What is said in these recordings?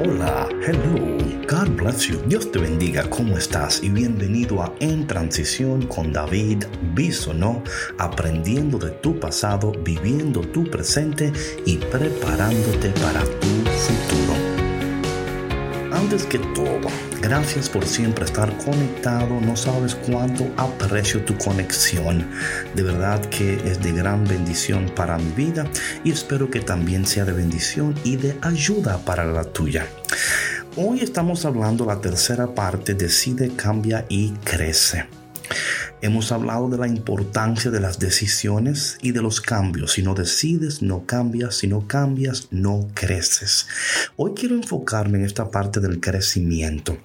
Hola, hello, God bless you, Dios te bendiga, ¿cómo estás? Y bienvenido a En Transición con David Bisonó, aprendiendo de tu pasado, viviendo tu presente y preparándote para tu futuro. Antes que todo, gracias por siempre estar conectado. No sabes cuánto aprecio tu conexión. De verdad que es de gran bendición para mi vida y espero que también sea de bendición y de ayuda para la tuya. Hoy estamos hablando la tercera parte, decide, cambia y crece. Hemos hablado de la importancia de las decisiones y de los cambios. Si no decides, no cambias. Si no cambias, no creces. Hoy quiero enfocarme en esta parte del crecimiento.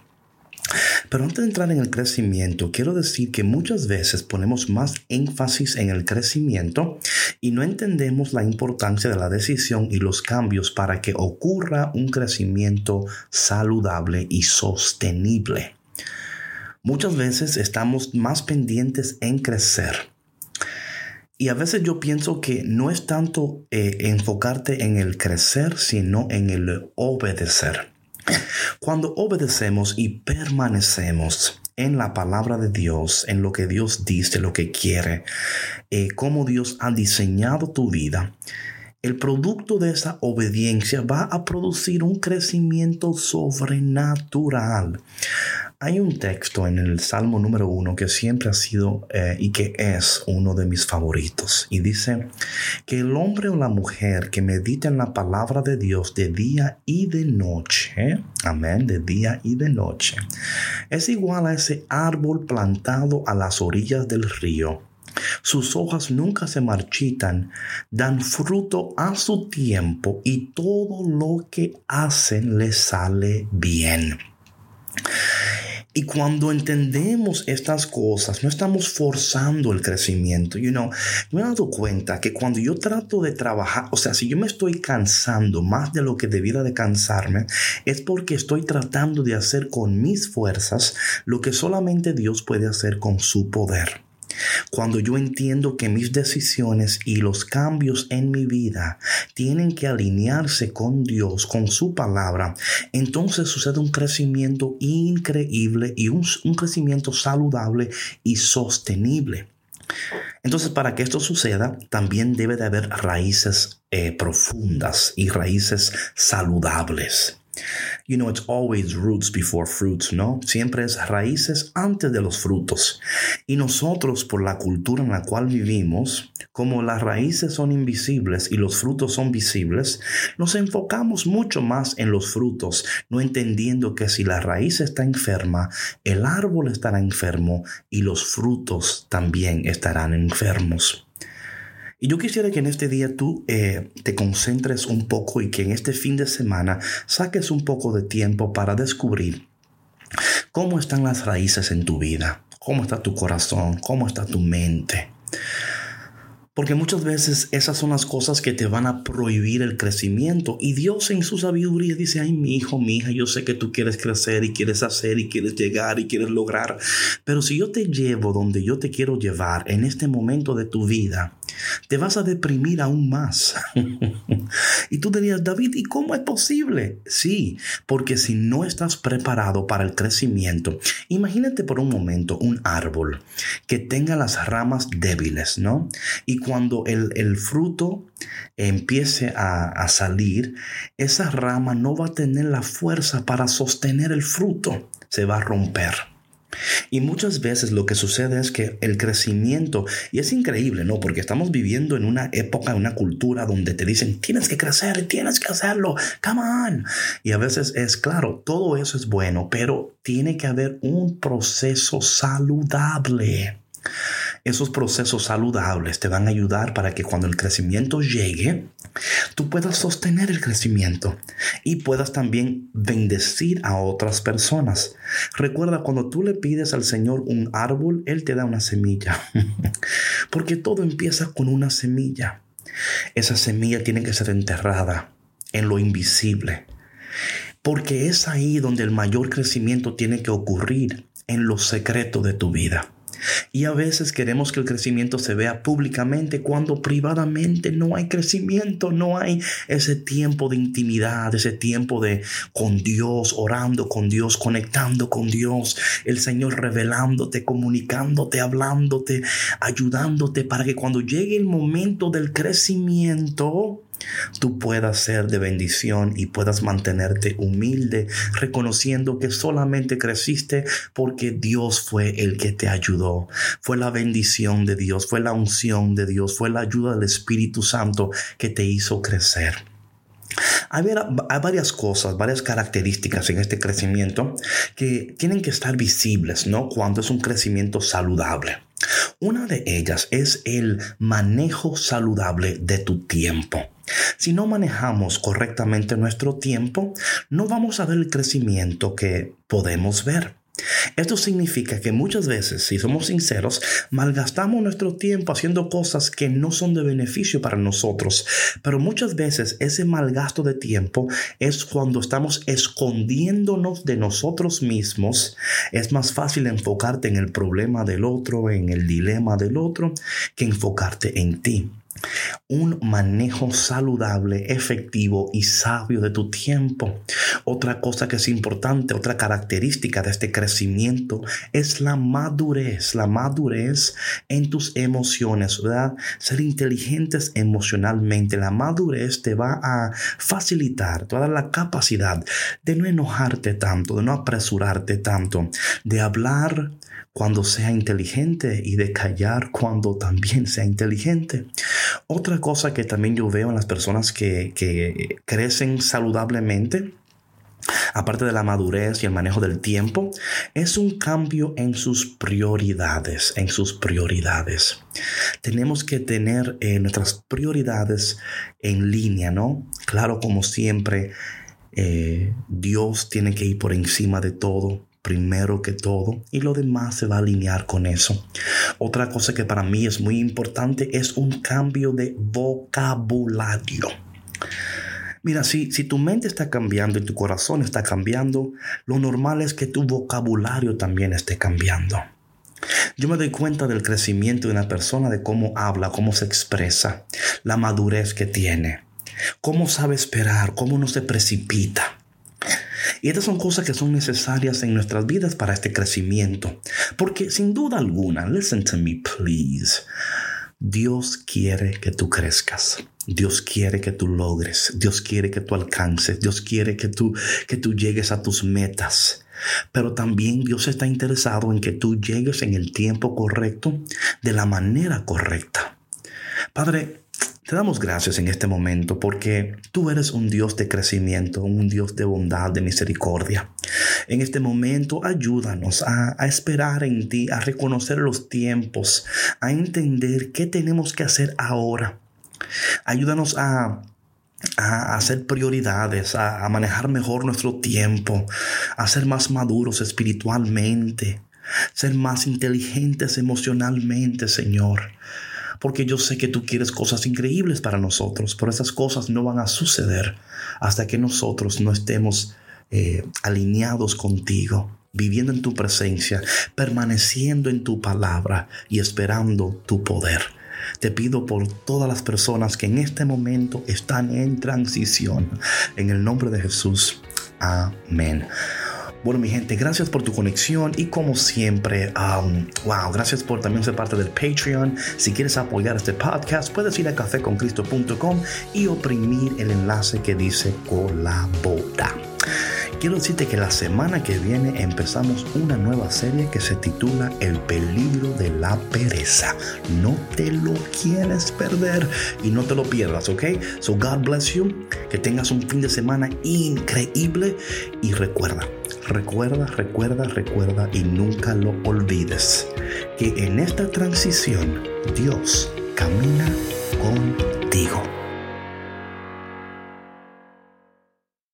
Pero antes de entrar en el crecimiento, quiero decir que muchas veces ponemos más énfasis en el crecimiento y no entendemos la importancia de la decisión y los cambios para que ocurra un crecimiento saludable y sostenible. Muchas veces estamos más pendientes en crecer. Y a veces yo pienso que no es tanto eh, enfocarte en el crecer, sino en el obedecer. Cuando obedecemos y permanecemos en la palabra de Dios, en lo que Dios dice, lo que quiere, eh, cómo Dios ha diseñado tu vida, el producto de esa obediencia va a producir un crecimiento sobrenatural. Hay un texto en el Salmo número uno que siempre ha sido eh, y que es uno de mis favoritos. Y dice que el hombre o la mujer que medita en la palabra de Dios de día y de noche, amén, de día y de noche, es igual a ese árbol plantado a las orillas del río. Sus hojas nunca se marchitan, dan fruto a su tiempo y todo lo que hacen le sale bien. Y cuando entendemos estas cosas, no estamos forzando el crecimiento. You know, me he dado cuenta que cuando yo trato de trabajar, o sea, si yo me estoy cansando más de lo que debiera de cansarme, es porque estoy tratando de hacer con mis fuerzas lo que solamente Dios puede hacer con su poder. Cuando yo entiendo que mis decisiones y los cambios en mi vida tienen que alinearse con Dios, con su palabra, entonces sucede un crecimiento increíble y un, crecimiento saludable y sostenible. Entonces, para que esto suceda, también debe de haber raíces eh, profundas y raíces saludables. You know, it's always roots before fruits, ¿no? Siempre es raíces antes de los frutos. Y nosotros, por la cultura en la cual vivimos, como las raíces son invisibles y los frutos son visibles, nos enfocamos mucho más en los frutos, no entendiendo que si la raíz está enferma, el árbol estará enfermo y los frutos también estarán enfermos. Y yo quisiera que en este día tú eh, te concentres un poco y que en este fin de semana saques un poco de tiempo para descubrir cómo están las raíces en tu vida, cómo está tu corazón, cómo está tu mente. Porque muchas veces esas son las cosas que te van a prohibir el crecimiento. Y Dios en su sabiduría dice, ay, mi hijo, mi hija, yo sé que tú quieres crecer y quieres hacer y quieres llegar y quieres lograr. Pero si yo te llevo donde yo te quiero llevar en este momento de tu vida, te vas a deprimir aún más. y tú dirías, David, ¿y cómo es posible? Sí, porque si no estás preparado para el crecimiento, imagínate por un momento un árbol que tenga las ramas débiles, ¿no? Y cuando el, fruto empiece a, a salir, esa rama no va a tener la fuerza para sostener el fruto, se va a romper. Y muchas veces lo que sucede es que el crecimiento, y es increíble, ¿no? Porque estamos viviendo en una época, en una cultura donde te dicen, tienes que crecer, tienes que hacerlo, come on. Y a veces es claro, todo eso es bueno, pero tiene que haber un proceso saludable. Esos procesos saludables te van a ayudar para que cuando el crecimiento llegue, tú puedas sostener el crecimiento y puedas también bendecir a otras personas. Recuerda, cuando tú le pides al Señor un árbol, Él te da una semilla. Porque todo empieza con una semilla. Esa semilla tiene que ser enterrada en lo invisible. Porque es ahí donde el mayor crecimiento tiene que ocurrir, en lo secreto de tu vida. Y a veces queremos que el crecimiento se vea públicamente cuando privadamente no hay crecimiento, no hay ese tiempo de intimidad, ese tiempo de con Dios, orando con Dios, conectando con Dios, el Señor revelándote, comunicándote, hablándote, ayudándote para que cuando llegue el momento del crecimiento, tú puedas ser de bendición y puedas mantenerte humilde, reconociendo que solamente creciste porque Dios fue el que te ayudó. Fue la bendición de Dios, fue la unción de Dios, fue la ayuda del Espíritu Santo que te hizo crecer. Hay, varias cosas, varias características en este crecimiento que tienen que estar visibles, ¿no? Cuando es un crecimiento saludable. Una de ellas es el manejo saludable de tu tiempo. Si no manejamos correctamente nuestro tiempo, no vamos a ver el crecimiento que podemos ver. Esto significa que muchas veces, si somos sinceros, malgastamos nuestro tiempo haciendo cosas que no son de beneficio para nosotros. Pero muchas veces ese malgasto de tiempo es cuando estamos escondiéndonos de nosotros mismos. Es más fácil enfocarte en el problema del otro, en el dilema del otro, que enfocarte en ti un manejo saludable, efectivo y sabio de tu tiempo. Otra cosa que es importante, otra característica de este crecimiento es la madurez, la madurez en tus emociones, ¿verdad? Ser inteligentes emocionalmente. La madurez te va a facilitar, te va a dar la capacidad de no enojarte tanto, de no apresurarte tanto, de hablar cuando sea inteligente y de callar cuando también sea inteligente. Otra cosa que también yo veo en las personas que, que crecen saludablemente, aparte de la madurez y el manejo del tiempo, es un cambio en sus prioridades, en sus prioridades. Tenemos que tener eh, nuestras prioridades en línea, ¿no? Claro, como siempre, eh, Dios tiene que ir por encima de todo primero que todo y lo demás se va a alinear con eso. Otra cosa que para mí es muy importante es un cambio de vocabulario. Mira, si, si tu mente está cambiando y tu corazón está cambiando, lo normal es que tu vocabulario también esté cambiando. Yo me doy cuenta del crecimiento de una persona, de cómo habla, cómo se expresa, la madurez que tiene, cómo sabe esperar, cómo no se precipita. Y estas son cosas que son necesarias en nuestras vidas para este crecimiento. Porque sin duda alguna, listen to me please, Dios quiere que tú crezcas. Dios quiere que tú logres, Dios quiere que tú alcances, Dios quiere que tú, que tú llegues a tus metas. Pero también Dios está interesado en que tú llegues en el tiempo correcto, de la manera correcta. Padre, te damos gracias en este momento porque tú eres un Dios de crecimiento, un Dios de bondad, de misericordia. En este momento ayúdanos a, esperar en ti, a reconocer los tiempos, a entender qué tenemos que hacer ahora. Ayúdanos a hacer prioridades, a, a, manejar mejor nuestro tiempo, a ser más maduros espiritualmente, ser más inteligentes emocionalmente, Señor porque yo sé que tú quieres cosas increíbles para nosotros, pero esas cosas no van a suceder hasta que nosotros no estemos eh, alineados contigo, viviendo en tu presencia, permaneciendo en tu palabra y esperando tu poder. Te pido por todas las personas que en este momento están en transición. En el nombre de Jesús. Amén. Bueno, mi gente, gracias por tu conexión y como siempre, um, wow, gracias por también ser parte del Patreon. Si quieres apoyar este podcast, puedes ir a cafeconcristo.com y oprimir el enlace que dice colabora. Quiero decirte que la semana que viene empezamos una nueva serie que se titula El peligro de la pereza. No te lo quieres perder y no te lo pierdas, ¿ok? So God bless you, que tengas un fin de semana increíble y recuerda, recuerda, recuerda, recuerda y nunca lo olvides que en esta transición Dios camina contigo.